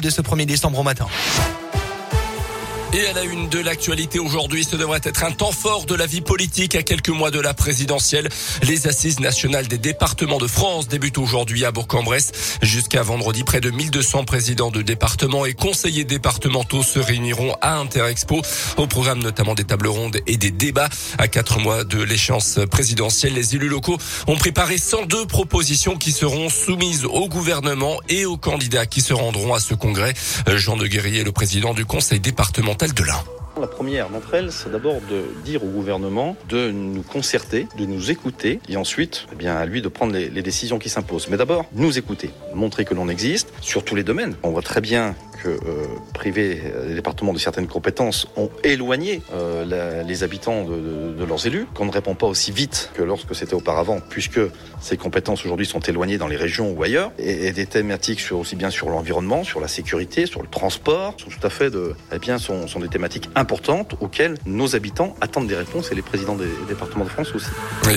de ce 1er décembre au matin. Et à la une de l'actualité aujourd'hui, ce devrait être un temps fort de la vie politique à quelques mois de la présidentielle. Les assises nationales des départements de France débutent aujourd'hui à Bourg-en-Bresse. Jusqu'à vendredi, près de 1200 présidents de départements et conseillers départementaux se réuniront à Interexpo. Au programme notamment des tables rondes et des débats. À quatre mois de l'échéance présidentielle, les élus locaux ont préparé 102 propositions qui seront soumises au gouvernement et aux candidats qui se rendront à ce congrès. Jean de Guerrier, le président du conseil départemental de l'Ain. La première d'entre elles, c'est d'abord de dire au gouvernement de nous concerter, de nous écouter, et ensuite, eh bien, à lui de prendre les, décisions qui s'imposent. Mais d'abord, nous écouter, montrer que l'on existe sur tous les domaines. On voit très bien que euh, priver les départements de certaines compétences ont éloigné euh, les habitants de, leurs élus, qu'on ne répond pas aussi vite que lorsque c'était auparavant, puisque ces compétences aujourd'hui sont éloignées dans les régions ou ailleurs, et, des thématiques aussi bien sur l'environnement, sur la sécurité, sur le transport, sont tout à fait eh bien, sont des thématiques importantes auxquelles nos habitants attendent des réponses et les présidents des, départements de France aussi.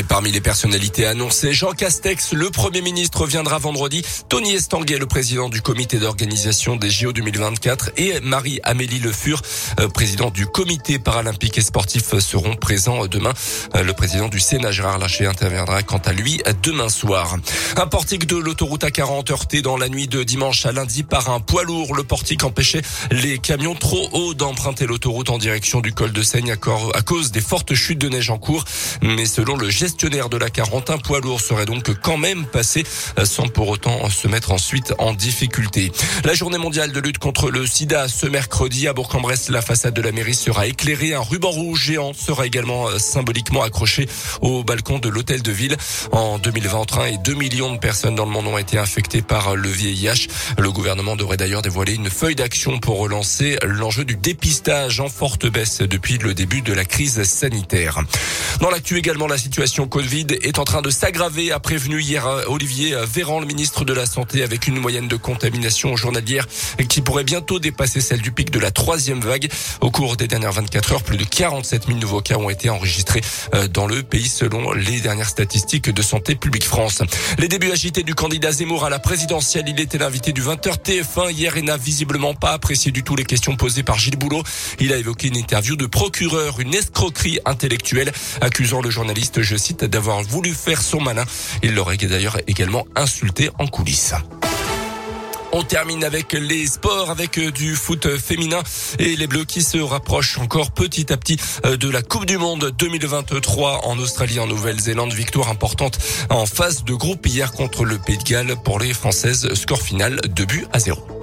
Parmi les personnalités annoncées, Jean Castex, le Premier ministre, viendra vendredi. Tony Estanguet, le président du comité d'organisation des JO 2020 2024 et Marie-Amélie Le Fur, euh, président du comité paralympique et sportif, euh, seront présents demain. Euh, le président du Sénat, Gérard Laché, interviendra quant à lui demain soir. Un portique de l'autoroute A40 heurté dans la nuit de dimanche à lundi par un poids lourd. Le portique empêchait les camions trop hauts d'emprunter l'autoroute en direction du col de Seigne à cause des fortes chutes de neige en cours. Mais selon le gestionnaire de la 40, un poids lourd serait donc quand même passé sans pour autant se mettre ensuite en difficulté. La journée mondiale de lutte contre le sida ce mercredi à Bourg-en-Bresse. La façade de la mairie sera éclairée. Un ruban rouge géant sera également euh, symboliquement accroché au balcon de l'hôtel de ville. En 2021 et 2 millions de personnes dans le monde ont été infectées par le VIH. Le gouvernement devrait d'ailleurs dévoiler une feuille d'action pour relancer l'enjeu du dépistage en forte baisse depuis le début de la crise sanitaire. Dans l'actu également, la situation Covid est en train de s'aggraver, a prévenu hier euh, Olivier Véran, le ministre de la Santé, avec une moyenne de contamination journalière qui pourrait bientôt dépasser celle du pic de la troisième vague. Au cours des dernières 24 heures, plus de 47 000 nouveaux cas ont été enregistrés euh, dans le pays selon les dernières statistiques de Santé publique France. Les débuts agités du candidat Zemmour à la présidentielle, il était l'invité du 20h TF1 hier et n'a visiblement pas apprécié du tout les questions posées par Gilles Boulot. Il a évoqué une interview de procureur, une escroquerie intellectuelle, accusant le journaliste, je cite, d'avoir voulu faire son malin. Il l'aurait d'ailleurs également insulté en coulisses. On termine avec les sports, avec euh, du foot féminin et les Bleus qui se rapprochent encore petit à petit euh, de la Coupe du Monde 2023 en Australie, en Nouvelle-Zélande. Victoire importante en phase de groupe hier contre le Pays de Galles pour les Françaises. Score final 2 buts à 0.